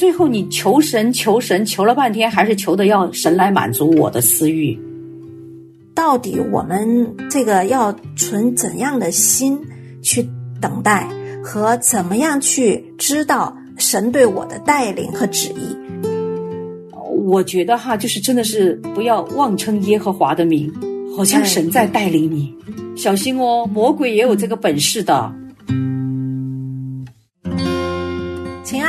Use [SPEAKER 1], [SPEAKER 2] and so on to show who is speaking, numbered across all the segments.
[SPEAKER 1] 最后你求神求神求了半天，还是求的要神来满足我的私欲。
[SPEAKER 2] 到底我们这个要存怎样的心去等待，和怎么样去知道神对我的带领和旨意？
[SPEAKER 1] 我觉得哈，就是真的是不要妄称耶和华的名，好像神在带领你，小心哦，魔鬼也有这个本事的。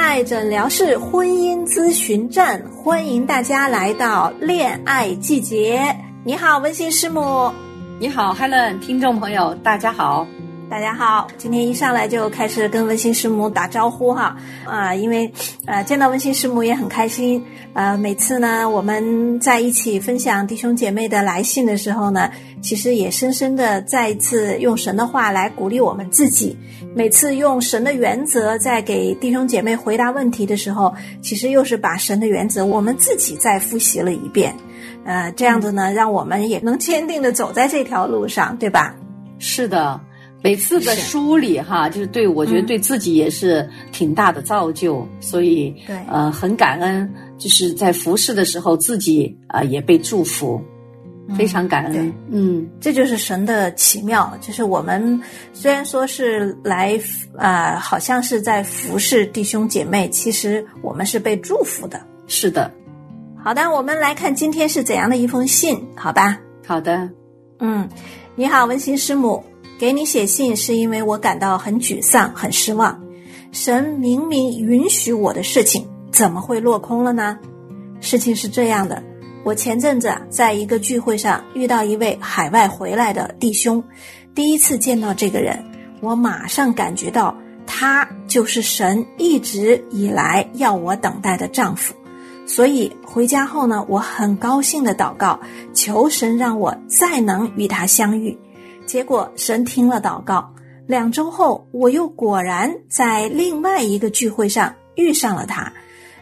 [SPEAKER 2] 爱诊疗室婚姻咨询站，欢迎大家来到恋爱季节。你好，温馨师母。
[SPEAKER 1] 你好，Helen，听众朋友，大家好。
[SPEAKER 2] 大家好，今天一上来就开始跟温馨师母打招呼哈啊，因为呃见到温馨师母也很开心。呃，每次呢我们在一起分享弟兄姐妹的来信的时候呢，其实也深深的再一次用神的话来鼓励我们自己。每次用神的原则在给弟兄姐妹回答问题的时候，其实又是把神的原则我们自己再复习了一遍。呃，这样子呢，让我们也能坚定的走在这条路上，对吧？
[SPEAKER 1] 是的。每次的梳理哈，就是对我觉得对自己也是挺大的造就，所以
[SPEAKER 2] 对
[SPEAKER 1] 呃很感恩，就是在服侍的时候自己啊也被祝福，非常感恩。嗯，
[SPEAKER 2] 这就是神的奇妙，就是我们虽然说是来啊，好像是在服侍弟兄姐妹，其实我们是被祝福的。
[SPEAKER 1] 是的，
[SPEAKER 2] 好的，我们来看今天是怎样的一封信，好吧？
[SPEAKER 1] 好的，
[SPEAKER 2] 嗯，你好，温馨师母。给你写信是因为我感到很沮丧、很失望。神明明允许我的事情，怎么会落空了呢？事情是这样的，我前阵子在一个聚会上遇到一位海外回来的弟兄，第一次见到这个人，我马上感觉到他就是神一直以来要我等待的丈夫。所以回家后呢，我很高兴的祷告，求神让我再能与他相遇。结果神听了祷告，两周后我又果然在另外一个聚会上遇上了他，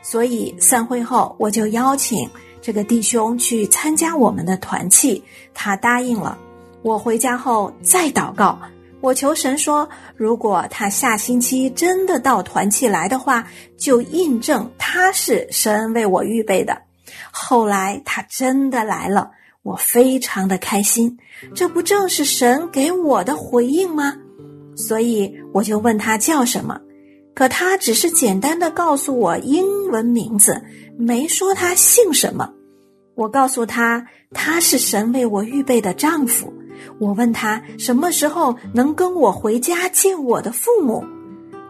[SPEAKER 2] 所以散会后我就邀请这个弟兄去参加我们的团契，他答应了。我回家后再祷告，我求神说，如果他下星期真的到团契来的话，就印证他是神为我预备的。后来他真的来了。我非常的开心，这不正是神给我的回应吗？所以我就问他叫什么，可他只是简单的告诉我英文名字，没说他姓什么。我告诉他他是神为我预备的丈夫。我问他什么时候能跟我回家见我的父母，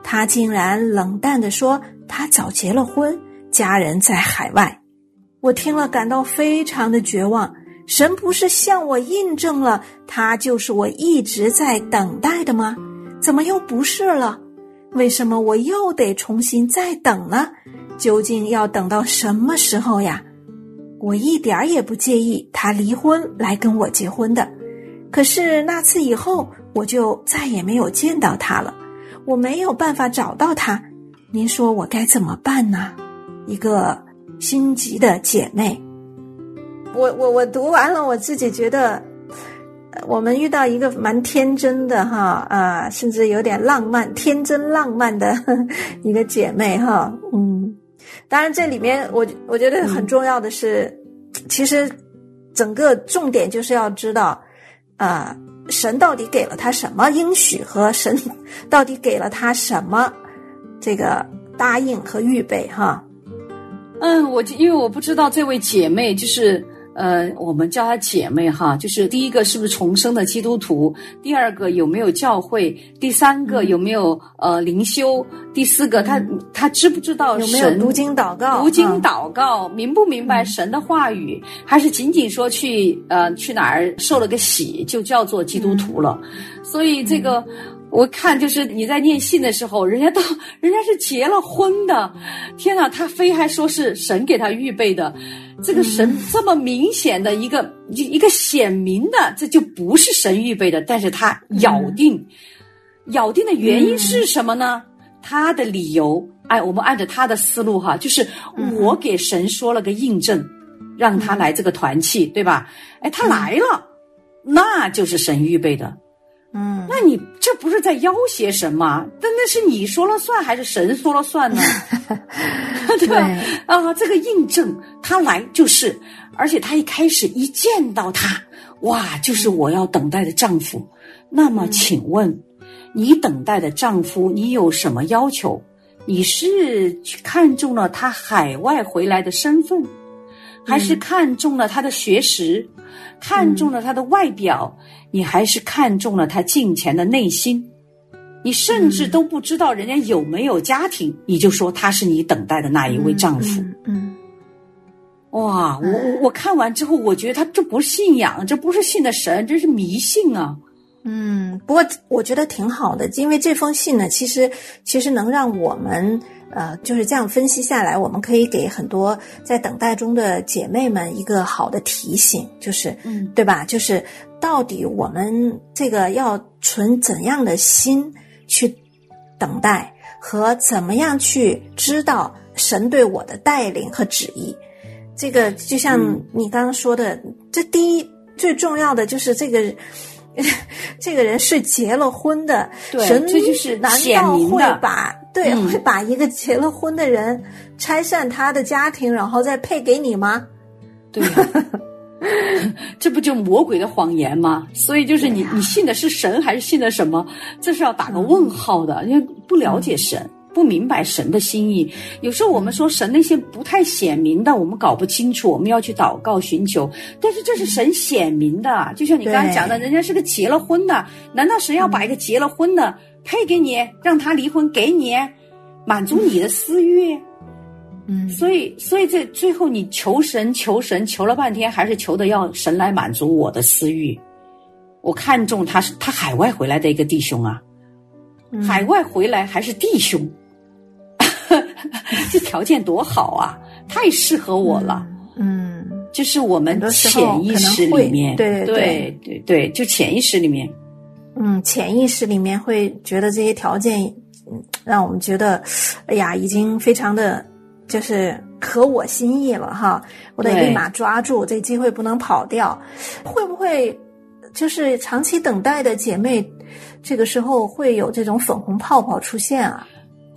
[SPEAKER 2] 他竟然冷淡的说他早结了婚，家人在海外。我听了感到非常的绝望。神不是向我印证了他就是我一直在等待的吗？怎么又不是了？为什么我又得重新再等呢？究竟要等到什么时候呀？我一点儿也不介意他离婚来跟我结婚的，可是那次以后我就再也没有见到他了，我没有办法找到他，您说我该怎么办呢？一个心急的姐妹。我我我读完了，我自己觉得，我们遇到一个蛮天真的哈啊，甚至有点浪漫、天真浪漫的 一个姐妹哈，嗯，当然这里面我我觉得很重要的是，其实整个重点就是要知道啊，神到底给了他什么应许和神到底给了他什么这个答应和预备哈。
[SPEAKER 1] 嗯，我就因为我不知道这位姐妹就是。呃，我们叫她姐妹哈，就是第一个是不是重生的基督徒？第二个有没有教会？第三个有没有呃灵修？第四个她她知不知道
[SPEAKER 2] 有没有读经祷告？
[SPEAKER 1] 读经祷告，明不明白神的话语？还是仅仅说去呃去哪儿受了个洗就叫做基督徒了？所以这个。我看就是你在念信的时候，人家都人家是结了婚的，天哪，他非还说是神给他预备的，这个神这么明显的一个一一个显明的，这就不是神预备的，但是他咬定，咬定的原因是什么呢？他的理由，哎，我们按照他的思路哈，就是我给神说了个印证，让他来这个团契，对吧？哎，他来了，那就是神预备的。
[SPEAKER 2] 嗯，
[SPEAKER 1] 那你这不是在要挟神吗？但那是你说了算还是神说了算呢？对吧？啊，这个印证他来就是，而且他一开始一见到他，哇，就是我要等待的丈夫。那么，请问，你等待的丈夫，你有什么要求？你是看中了他海外回来的身份，还是看中了他的学识，看中了他的外表？你还是看中了他金钱的内心？你甚至都不知道人家有没有家庭，你就说他是你等待的那一位丈夫？
[SPEAKER 2] 嗯，
[SPEAKER 1] 哇，我我我看完之后，我觉得他这不是信仰，这不是信的神，这是迷信啊。
[SPEAKER 2] 嗯，不过我觉得挺好的，因为这封信呢，其实其实能让我们呃就是这样分析下来，我们可以给很多在等待中的姐妹们一个好的提醒，就是嗯，对吧？就是到底我们这个要存怎样的心？去等待和怎么样去知道神对我的带领和旨意，这个就像你刚刚说的，这第一最重要的就是这个 这个人是结了婚的，神
[SPEAKER 1] 这就是
[SPEAKER 2] 难道会把对会把一个结了婚的人拆散他的家庭，然后再配给你吗？
[SPEAKER 1] 对。这不就魔鬼的谎言吗？所以就是你，你信的是神还是信的什么？这是要打个问号的，因为不了解神，不明白神的心意。有时候我们说神那些不太显明的，我们搞不清楚，我们要去祷告寻求。但是这是神显明的，就像你刚才讲的，人家是个结了婚的，难道神要把一个结了婚的配给你，让他离婚给你，满足你的私欲？
[SPEAKER 2] 嗯，
[SPEAKER 1] 所以，所以这最后你求神求神求了半天，还是求的要神来满足我的私欲。我看中他是他海外回来的一个弟兄啊，海外回来还是弟兄，这条件多好啊，太适合我了。
[SPEAKER 2] 嗯，
[SPEAKER 1] 就是我们潜意识里面，
[SPEAKER 2] 对
[SPEAKER 1] 对对对，就潜意识里面，
[SPEAKER 2] 嗯，潜意识里面会觉得这些条件，嗯，让我们觉得，哎呀，已经非常的。就是合我心意了哈，我得立马抓住这机会，不能跑掉。会不会就是长期等待的姐妹，这个时候会有这种粉红泡泡出现啊？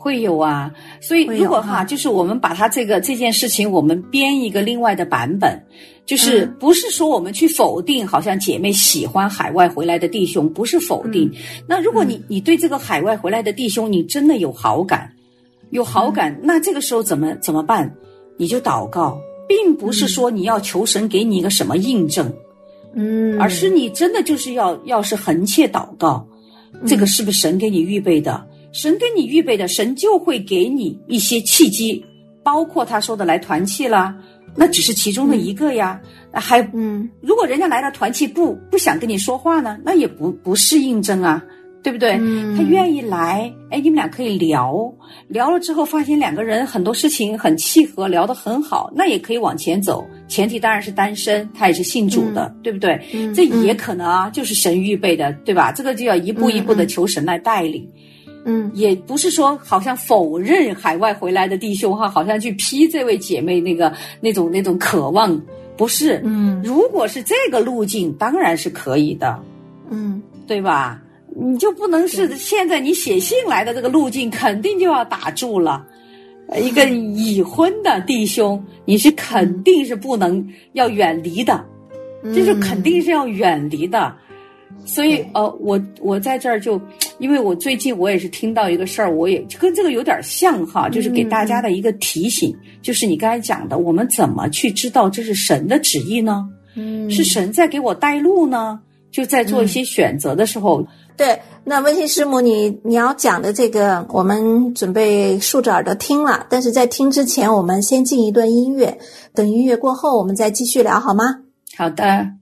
[SPEAKER 1] 会有啊。所以如果哈，就是我们把它这个这件事情，我们编一个另外的版本，就是不是说我们去否定，好像姐妹喜欢海外回来的弟兄，不是否定。那如果你你对这个海外回来的弟兄，你真的有好感。有好感，那这个时候怎么怎么办？你就祷告，并不是说你要求神给你一个什么印证，
[SPEAKER 2] 嗯，
[SPEAKER 1] 而是你真的就是要要是横切祷告，这个是不是神给你预备的？神给你预备的，神就会给你一些契机，包括他说的来团契啦，那只是其中的一个呀，还
[SPEAKER 2] 嗯，
[SPEAKER 1] 如果人家来了团契不不想跟你说话呢，那也不不是印证啊。对不对？他愿意来，哎，你们俩可以聊聊了之后，发现两个人很多事情很契合，聊得很好，那也可以往前走。前提当然是单身，他也是信主的，对不对？这也可能啊，就是神预备的，对吧？这个就要一步一步的求神来带领。
[SPEAKER 2] 嗯，
[SPEAKER 1] 也不是说好像否认海外回来的弟兄哈，好像去批这位姐妹那个那种那种渴望，不是。
[SPEAKER 2] 嗯，
[SPEAKER 1] 如果是这个路径，当然是可以的。
[SPEAKER 2] 嗯，
[SPEAKER 1] 对吧？你就不能是现在你写信来的这个路径，肯定就要打住了。一个已婚的弟兄，你是肯定是不能要远离的，这是肯定是要远离的。所以，呃，我我在这儿就，因为我最近我也是听到一个事儿，我也跟这个有点像哈，就是给大家的一个提醒，就是你刚才讲的，我们怎么去知道这是神的旨意呢？
[SPEAKER 2] 嗯，
[SPEAKER 1] 是神在给我带路呢？就在做一些选择的时候。
[SPEAKER 2] 对，那温馨师母，你你要讲的这个，我们准备竖着耳朵听了。但是在听之前，我们先进一段音乐，等音乐过后，我们再继续聊，好吗？
[SPEAKER 1] 好的。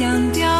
[SPEAKER 3] 想掉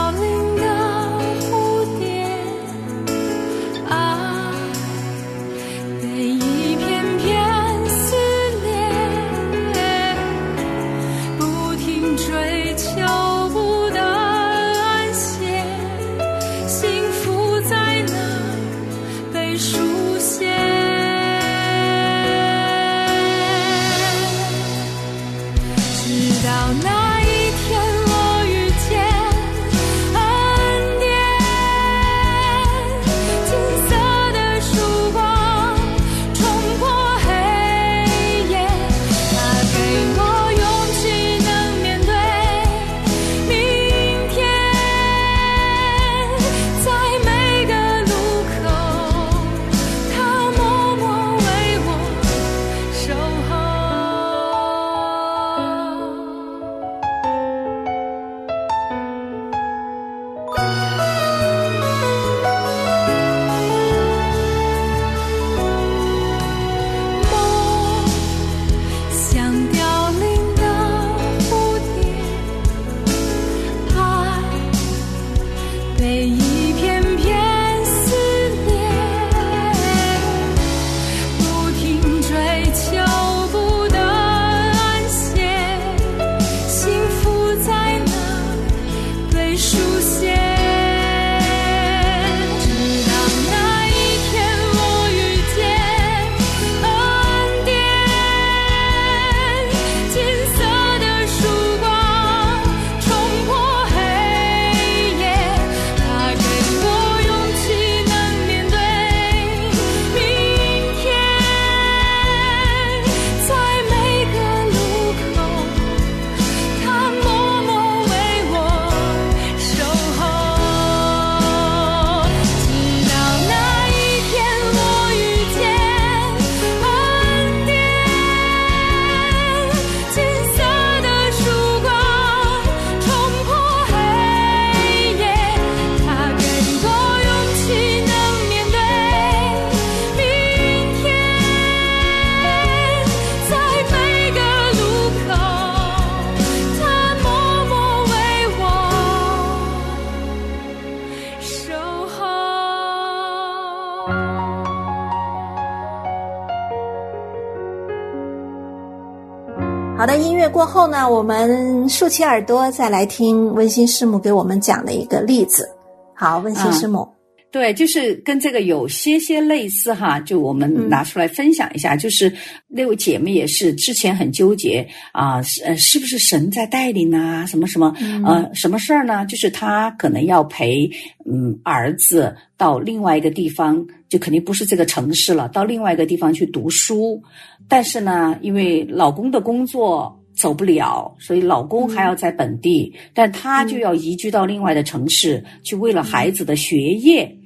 [SPEAKER 3] 后呢，我们竖起耳朵再来听温馨师母给我们讲的一个例子。好，温馨师母，
[SPEAKER 1] 对，就是跟这个有些些类似哈，就我们拿出来分享一下。就是那位姐妹也是之前很纠结啊，是呃，是不是神在带领啊？什么什么呃，什么事儿呢？就是她可能要陪嗯儿子到另外一个地方，就肯定不是这个城市了，到另外一个地方去读书。但是呢，因为老公的工作。走不了，所以老公还要在本地，但她就要移居到另外的城市，去为了孩子的学业。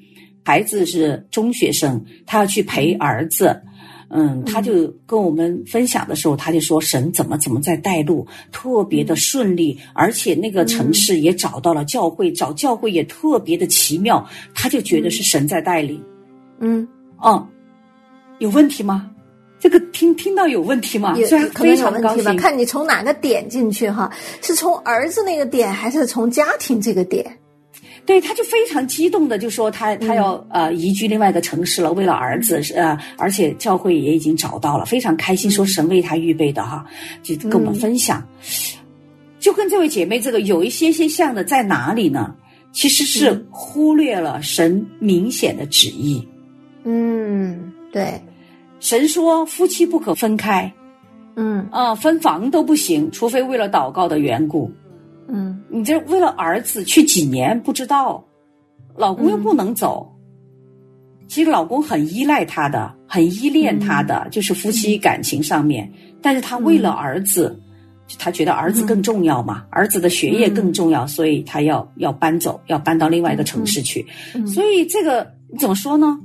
[SPEAKER 1] 孩子是中学生，她要去陪儿子。嗯，他就跟我们分享的时候，他就说神怎么怎么在带路，特别的顺利，而且那个城市也找到了教会，找教会也特别的奇妙，他就觉得是神在带领。
[SPEAKER 3] 嗯，
[SPEAKER 1] 哦，有问题吗？这个听听到有问题吗？
[SPEAKER 3] 也
[SPEAKER 1] 虽然
[SPEAKER 3] 可能
[SPEAKER 1] 非常高兴，
[SPEAKER 3] 看你从哪个点进去哈，是从儿子那个点，还是从家庭这个点？
[SPEAKER 1] 对，他就非常激动的就说他他要呃移居另外一个城市了，为了儿子是呃，而且教会也已经找到了，非常开心，说神为他预备的哈，就跟我们分享。就跟这位姐妹这个有一些些像的在哪里呢？其实是忽略了神明显的旨意。
[SPEAKER 3] 嗯，对，
[SPEAKER 1] 神说夫妻不可分开，
[SPEAKER 3] 嗯
[SPEAKER 1] 啊、分房都不行，除非为了祷告的缘故。
[SPEAKER 3] 嗯
[SPEAKER 1] 你这为了儿子去几年不知道，老公又不能走。其实老公很依赖他的，很依恋他的，就是夫妻感情上面。但是他为了儿子，他觉得儿子更重要嘛，儿子的学业更重要，所以他要要搬走，要搬到另外一个城市去。
[SPEAKER 3] 嗯
[SPEAKER 1] 所以这个你怎么说呢？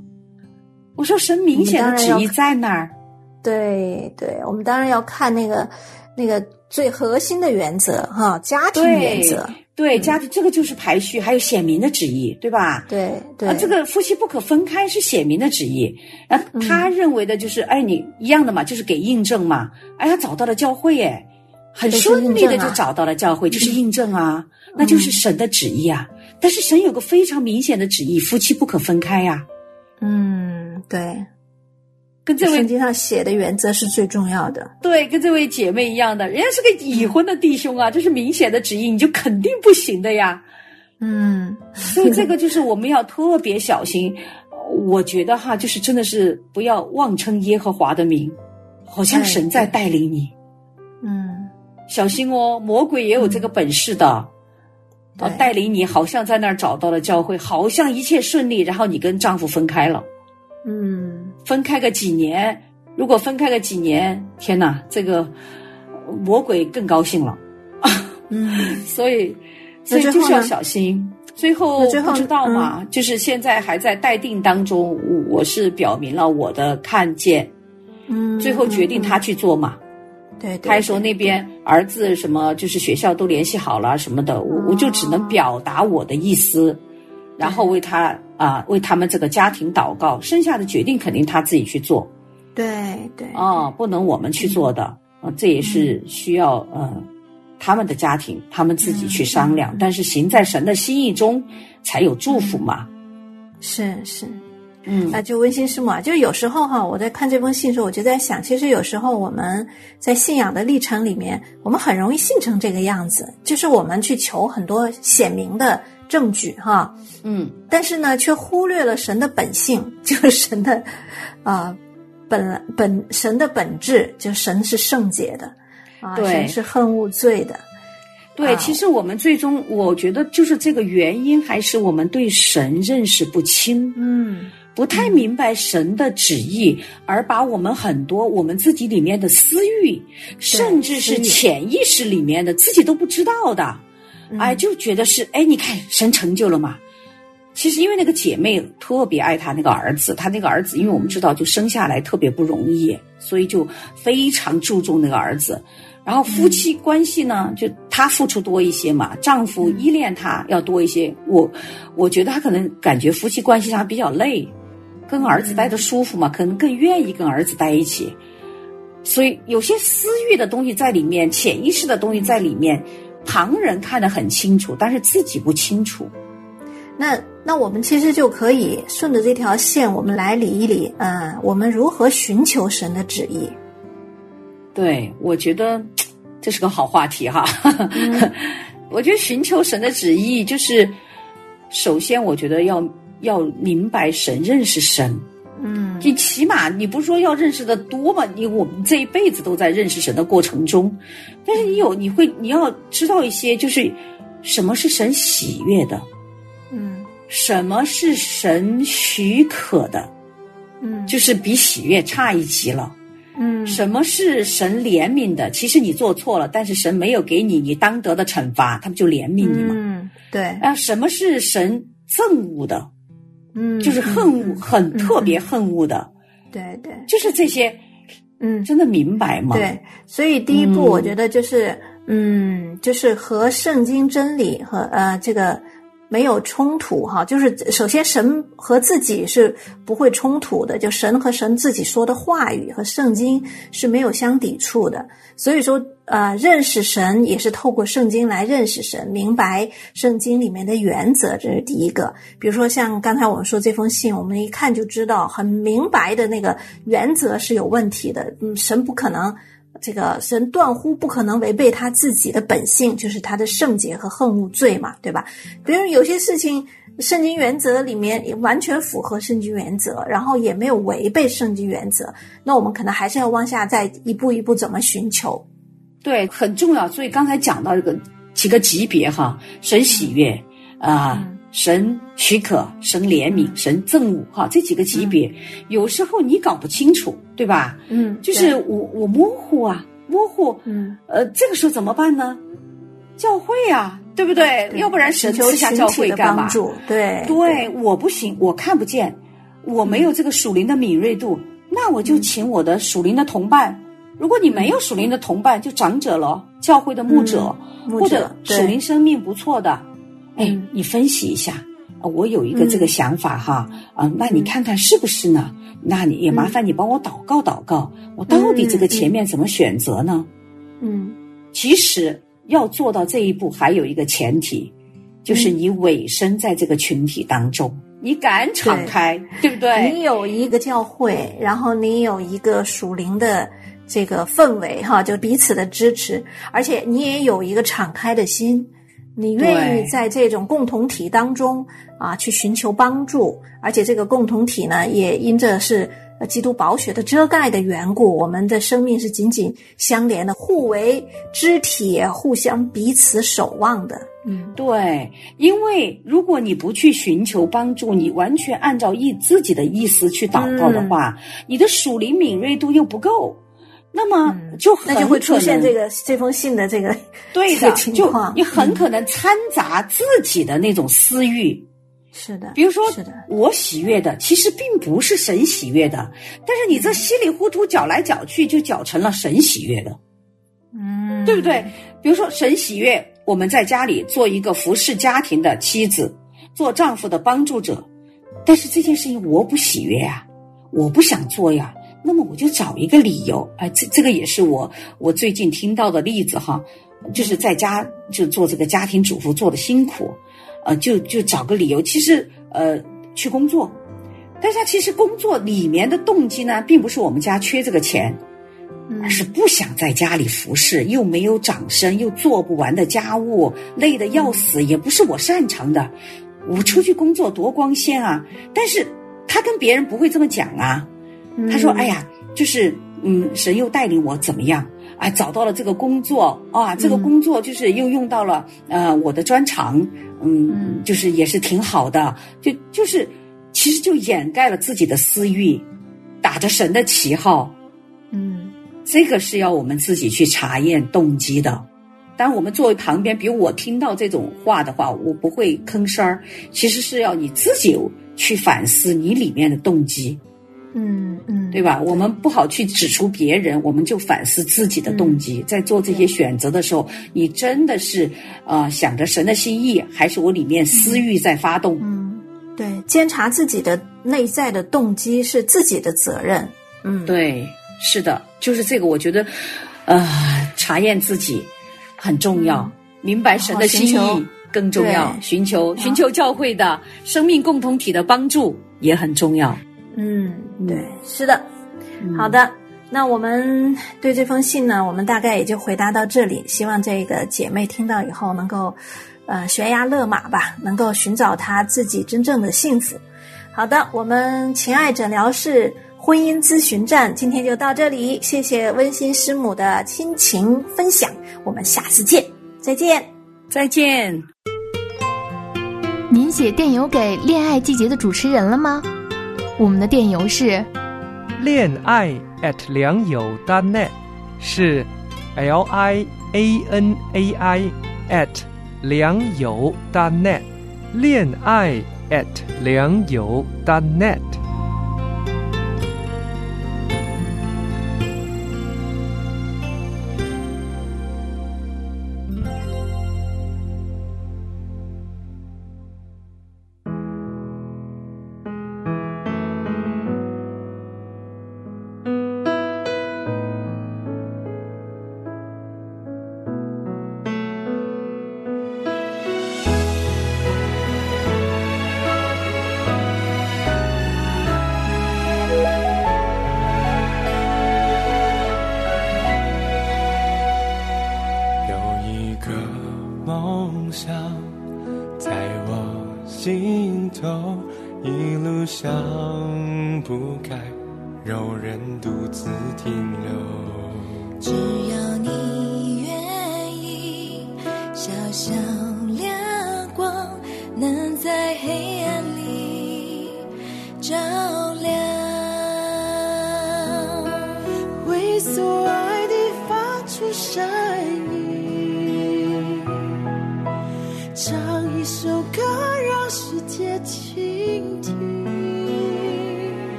[SPEAKER 1] 我说神明显的旨意在那儿。
[SPEAKER 3] 对对，我们当然要看那个那个最核心的原则哈，家庭原则。
[SPEAKER 1] 对家庭这个就是排序，还有显明的旨意，对吧？
[SPEAKER 2] 对对，
[SPEAKER 1] 啊，这个夫妻不可分开是显明的旨意。然后他认为的就是，哎，你一样的嘛，就是给印证嘛。哎，他找到了教会，哎，很顺利的就找到了教会，就是印证啊，那就是神的旨意啊。但是神有个非常明显的旨意，夫妻不可分开呀、
[SPEAKER 2] 嗯，对，
[SPEAKER 1] 跟这位
[SPEAKER 2] 圣经上写的原则是最重要的。
[SPEAKER 1] 对，跟这位姐妹一样的，人家是个已婚的弟兄啊，这是明显的指意，你就肯定不行的呀。
[SPEAKER 2] 嗯，
[SPEAKER 1] 所以这个就是我们要特别小心。我觉得哈，就是真的是不要妄称耶和华的名，好像
[SPEAKER 2] 哎
[SPEAKER 1] 神在带领你，
[SPEAKER 2] 嗯，
[SPEAKER 1] 小心哦，魔鬼也有这个本事的。啊，带领你好像在那儿找到了教会，好像一切顺利，然后你跟丈夫分开了，
[SPEAKER 2] 嗯，
[SPEAKER 1] 分开个几年，如果分开个几年，天哪，这个呃魔鬼更高兴了。
[SPEAKER 2] 嗯，
[SPEAKER 1] 所以，所以就是要小心。最后不知道嘛，就是现在还在待定当中，我我是表明了我的看见，
[SPEAKER 2] 嗯，
[SPEAKER 1] 最后决定他去做嘛。
[SPEAKER 2] 对，对
[SPEAKER 1] 他还说那边儿子什么，就是学校都联系好了什么的，我我就只能表达我的意思，然后为他啊、为他们这个家庭祷告，剩下的决定肯定他自己去做。
[SPEAKER 2] 对对，
[SPEAKER 1] 啊、不能我们去做的。啊、这也是需要呃他们的家庭他们自己去商量，但是行在神的心意中才有祝福嘛，
[SPEAKER 2] 是是。
[SPEAKER 1] 嗯。
[SPEAKER 2] 那就温馨师母啊，就有时候哈，我在看这封信的时候，我就在想，其实有时候我们在信仰的历程里面，我们很容易信成这个样子，就是我们去求很多显明的证据哈，
[SPEAKER 1] 嗯。
[SPEAKER 2] 但是呢，却忽略了神的本性，就是神的啊、本本神的本质，就神是圣洁的啊，
[SPEAKER 1] 对。
[SPEAKER 2] 神是恨恶罪的，
[SPEAKER 1] 对，
[SPEAKER 2] 啊。
[SPEAKER 1] 其实我们最终我觉得就是这个原因，还是我们对神认识不清。
[SPEAKER 2] 嗯。
[SPEAKER 1] 不太明白神的旨意，而把我们很多我们自己里面的私欲，甚至是潜意识里面的自己都不知道的，
[SPEAKER 2] 嗯
[SPEAKER 1] 哎，就觉得是哎，你看神成就了嘛。其实因为那个姐妹特别爱她那个儿子，她那个儿子，因为我们知道就生下来特别不容易，所以就非常注重那个儿子。然后夫妻关系呢，就她付出多一些嘛，丈夫依恋她要多一些。我我觉得她可能感觉夫妻关系上比较累，跟儿子待着舒服嘛，可能更愿意跟儿子待一起。所以有些私欲的东西在里面，潜意识的东西在里面，旁人看得很清楚，但是自己不清楚。
[SPEAKER 2] 那那我们其实就可以顺着这条线，我们来理一理，嗯，我们如何寻求神的旨意？
[SPEAKER 1] 对，我觉得这是个好话题哈。我觉得寻求神的旨意，就是首先我觉得要要明白神，认识神。
[SPEAKER 2] 嗯
[SPEAKER 1] 你起码你不是说要认识的多嘛？你我们这一辈子都在认识神的过程中，但是你有你会你要知道一些，就是什么是神喜悦的，
[SPEAKER 2] 嗯
[SPEAKER 1] 什么是神许可的，
[SPEAKER 2] 嗯
[SPEAKER 1] 就是比喜悦差一级了。
[SPEAKER 2] 嗯
[SPEAKER 1] 什么是神怜悯的？其实你做错了，但是神没有给你你当得的惩罚，他不就怜悯你吗？
[SPEAKER 2] 嗯，对，
[SPEAKER 1] 啊，什么是神憎恶的？
[SPEAKER 2] 嗯，
[SPEAKER 1] 就是恨恶，很特别恨恶的，
[SPEAKER 2] 对对，
[SPEAKER 1] 就是这些，
[SPEAKER 2] 嗯。
[SPEAKER 1] 真的明白吗？
[SPEAKER 2] 对，所以第一步，
[SPEAKER 1] 嗯。
[SPEAKER 2] 我觉得就是，嗯，就是和圣经真理和呃这个没有冲突哈。就是首先，神和自己是不会冲突的，就神和神自己说的话语和圣经是没有相抵触的。所以说，呃，认识神也是透过圣经来认识神，明白圣经里面的原则，这是第一个。比如说像刚才我们说这封信，我们一看就知道很明白的那个原则是有问题的。嗯，神不可能。这个神断乎不可能违背他自己的本性，就是他的圣洁和恨恶罪嘛，对吧？比如有些事情，圣经原则里面也完全符合圣经原则，然后也没有违背圣经原则，那我们可能还是要往下再一步一步怎么寻求。
[SPEAKER 1] 对，很重要。所以刚才讲到这个几个级别哈，神喜悦啊、
[SPEAKER 2] 嗯
[SPEAKER 1] 神许可、神怜悯、神憎恶哈，这几个级别，有时候你搞不清楚，对吧？
[SPEAKER 2] 嗯，
[SPEAKER 1] 就是我我模糊啊，模糊，
[SPEAKER 2] 嗯，
[SPEAKER 1] 呃，这个时候怎么办呢？教会啊，对不对？
[SPEAKER 2] 对
[SPEAKER 1] 要不然神
[SPEAKER 2] 寻求
[SPEAKER 1] 赐下教会干嘛？
[SPEAKER 2] 对
[SPEAKER 1] 对，我不行，我看不见，我没有这个属灵的敏锐度，那我就请我的属灵的同伴如果你没有属灵的同伴，就长者了，教会的牧者，
[SPEAKER 2] 嗯牧
[SPEAKER 1] 或者属灵生命不错的，哎
[SPEAKER 2] 嗯，
[SPEAKER 1] 你分析一下，啊我有一个这个想法哈，啊，那
[SPEAKER 2] 嗯。
[SPEAKER 1] 你看看是不是呢？那你也麻烦你帮我祷告祷告，我到底这个前面怎么选择呢？
[SPEAKER 2] 嗯。
[SPEAKER 1] 其实要做到这一步，还有一个前提，就是你委身在这个群体当中，你敢敞开，对不对？
[SPEAKER 2] 你有一个教会，然后你有一个属灵的这个氛围哈，就彼此的支持，而且你也有一个敞开的心，你愿意在这种共同体当中啊去寻求帮助，而且这个共同体呢，也因着是。呃基督宝血的遮盖的缘故，我们的生命是紧紧相连的，互为肢体，互相彼此守望的。嗯
[SPEAKER 1] 对，因为如果你不去寻求帮助，你完全按照意自己的意思去祷告的话，你的属灵敏锐度又不够，那么就很
[SPEAKER 2] 那就会出现这个这封信的这个
[SPEAKER 1] 对
[SPEAKER 2] 这个，情
[SPEAKER 1] 的就
[SPEAKER 2] 况。
[SPEAKER 1] 你很可能掺杂自己的那种私欲。
[SPEAKER 2] 是的，
[SPEAKER 1] 比如说，我喜悦的，其实并不是神喜悦的，但是你这稀里糊涂搅来搅去，就搅成了神喜悦的，
[SPEAKER 2] 嗯，
[SPEAKER 1] 对不对？比如说神喜悦，我们在家里做一个服侍家庭的妻子，做丈夫的帮助者，但是这件事情我不喜悦啊，我不想做呀，那么我就找一个理由，哎、这这个也是我我最近听到的例子哈，就是在家就做这个家庭主妇做的辛苦，呃，就就找个理由，其实呃去工作，但是他其实工作里面的动机呢，并不是我们家缺这个钱，
[SPEAKER 2] 嗯
[SPEAKER 1] 而是不想在家里服侍，又没有掌声，又做不完的家务，累得要死，也不是我擅长的。我出去工作多光鲜啊！但是他跟别人不会这么讲啊。他说：“哎呀，就是嗯，神又带领我怎么样？啊，找到了这个工作啊，这个工作就是又用到了呃我的专长，嗯，就是也是挺好的，就就是其实就掩盖了自己的私欲，打着神的旗号，
[SPEAKER 2] 嗯
[SPEAKER 1] 这个是要我们自己去查验动机的。当我们作为旁边，比如我听到这种话的话，我不会吭声儿，其实是要你自己去反思你里面的动机。
[SPEAKER 2] 嗯嗯，
[SPEAKER 1] 对吧？我们不好去指出别人，我们就反思自己的动机。在做这些选择的时候，你真的是呃想着神的心意，还是我里面私欲在发动？
[SPEAKER 2] 嗯，对，监察自己的内在的动机是自己的责任。嗯，
[SPEAKER 1] 对，是的，就是这个。我觉得，呃，查验自己很重要，明白神的心意更重要，寻求寻求教会的生命共同体的帮助也很重要。
[SPEAKER 2] 嗯，对，是的。好的，那我们对这封信呢，我们大概也就回答到这里。希望这个姐妹听到以后能够，呃，悬崖勒马吧，能够寻找她自己真正的幸福。好的，我们情爱诊疗室婚姻咨询站今天就到这里，谢谢温馨师母的亲情分享，我们下次见，再见。
[SPEAKER 1] 再见。
[SPEAKER 4] 您写电邮给恋爱季节的主持人了吗？我们的电邮是
[SPEAKER 5] 恋爱 at 良友 net 是 l i a n a i at 良友 net 恋爱 at 良友 net。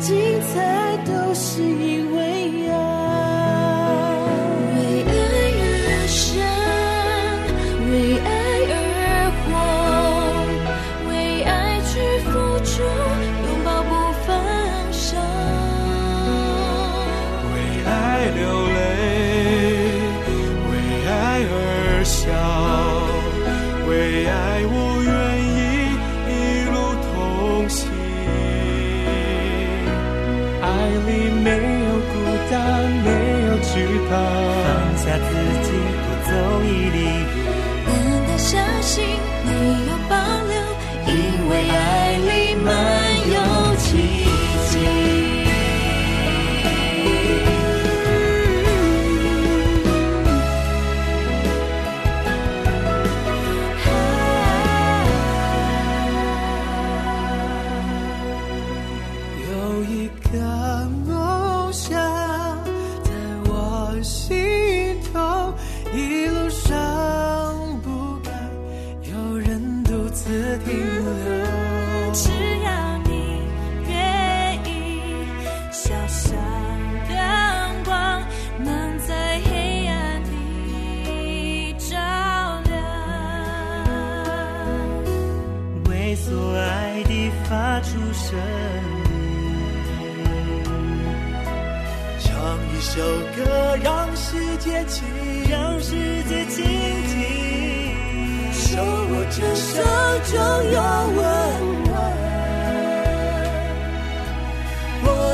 [SPEAKER 3] 精彩都是因。
[SPEAKER 6] star.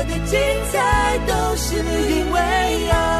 [SPEAKER 6] 的
[SPEAKER 3] 精彩都是因为爱。